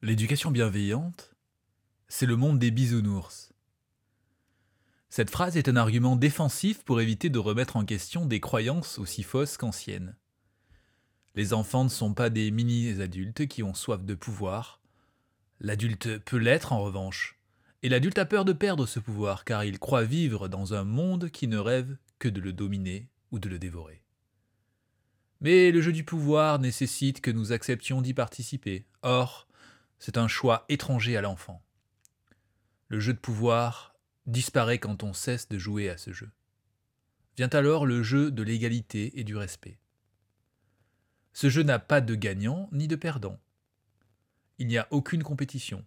L'éducation bienveillante, c'est le monde des bisounours. Cette phrase est un argument défensif pour éviter de remettre en question des croyances aussi fausses qu'anciennes. Les enfants ne sont pas des mini-adultes qui ont soif de pouvoir. L'adulte peut l'être en revanche. Et l'adulte a peur de perdre ce pouvoir car il croit vivre dans un monde qui ne rêve que de le dominer ou de le dévorer. Mais le jeu du pouvoir nécessite que nous acceptions d'y participer. Or, c'est un choix étranger à l'enfant. Le jeu de pouvoir disparaît quand on cesse de jouer à ce jeu. Vient alors le jeu de l'égalité et du respect. Ce jeu n'a pas de gagnant ni de perdant. Il n'y a aucune compétition.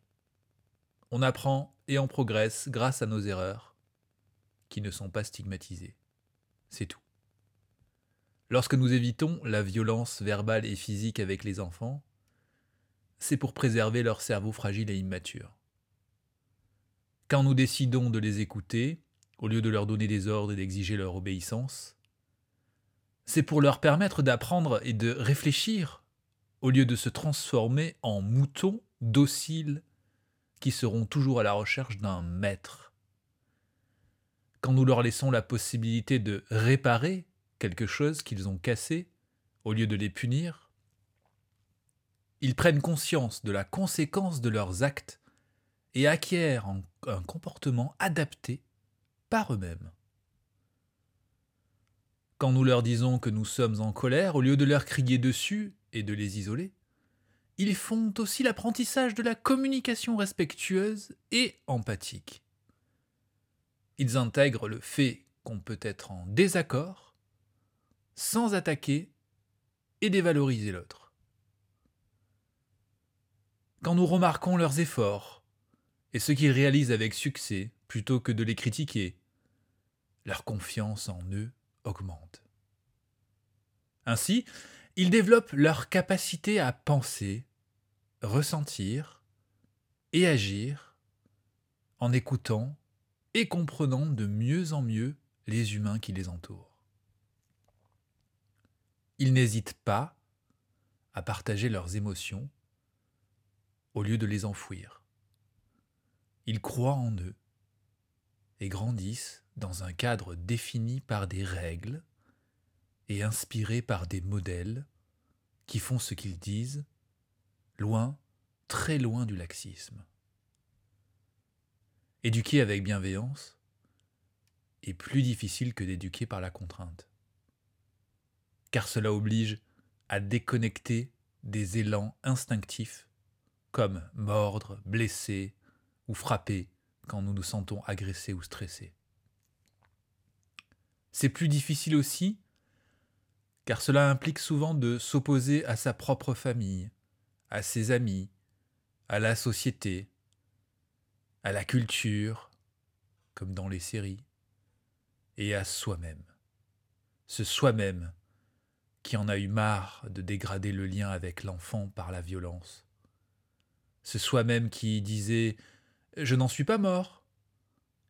On apprend et on progresse grâce à nos erreurs, qui ne sont pas stigmatisées. C'est tout. Lorsque nous évitons la violence verbale et physique avec les enfants, c'est pour préserver leur cerveau fragile et immature. Quand nous décidons de les écouter, au lieu de leur donner des ordres et d'exiger leur obéissance, c'est pour leur permettre d'apprendre et de réfléchir, au lieu de se transformer en moutons dociles qui seront toujours à la recherche d'un maître. Quand nous leur laissons la possibilité de réparer quelque chose qu'ils ont cassé, au lieu de les punir, ils prennent conscience de la conséquence de leurs actes et acquièrent un comportement adapté par eux-mêmes. Quand nous leur disons que nous sommes en colère, au lieu de leur crier dessus et de les isoler, ils font aussi l'apprentissage de la communication respectueuse et empathique. Ils intègrent le fait qu'on peut être en désaccord sans attaquer et dévaloriser l'autre quand nous remarquons leurs efforts et ce qu'ils réalisent avec succès plutôt que de les critiquer, leur confiance en eux augmente. Ainsi, ils développent leur capacité à penser, ressentir et agir en écoutant et comprenant de mieux en mieux les humains qui les entourent. Ils n'hésitent pas à partager leurs émotions au lieu de les enfouir. Ils croient en eux et grandissent dans un cadre défini par des règles et inspirés par des modèles qui font ce qu'ils disent, loin, très loin du laxisme. Éduquer avec bienveillance est plus difficile que d'éduquer par la contrainte, car cela oblige à déconnecter des élans instinctifs comme mordre, blesser ou frapper quand nous nous sentons agressés ou stressés. C'est plus difficile aussi car cela implique souvent de s'opposer à sa propre famille, à ses amis, à la société, à la culture, comme dans les séries, et à soi-même. Ce soi-même qui en a eu marre de dégrader le lien avec l'enfant par la violence, ce soi-même qui disait Je n'en suis pas mort,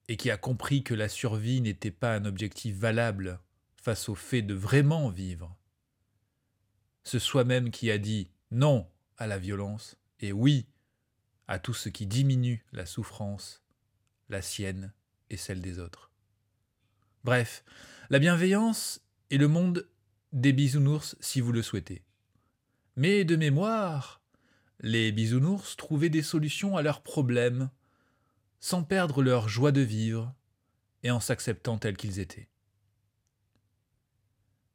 et qui a compris que la survie n'était pas un objectif valable face au fait de vraiment vivre. Ce soi-même qui a dit non à la violence et oui à tout ce qui diminue la souffrance, la sienne et celle des autres. Bref, la bienveillance est le monde des bisounours si vous le souhaitez. Mais de mémoire, les bisounours trouvaient des solutions à leurs problèmes, sans perdre leur joie de vivre et en s'acceptant tels qu'ils étaient.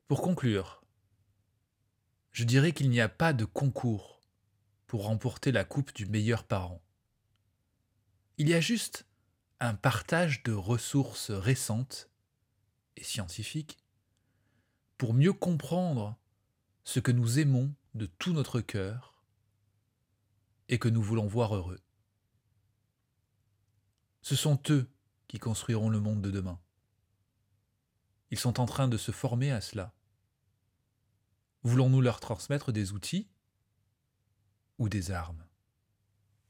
Pour conclure, je dirais qu'il n'y a pas de concours pour remporter la coupe du meilleur parent. Il y a juste un partage de ressources récentes et scientifiques pour mieux comprendre ce que nous aimons de tout notre cœur et que nous voulons voir heureux. Ce sont eux qui construiront le monde de demain. Ils sont en train de se former à cela. Voulons-nous leur transmettre des outils ou des armes?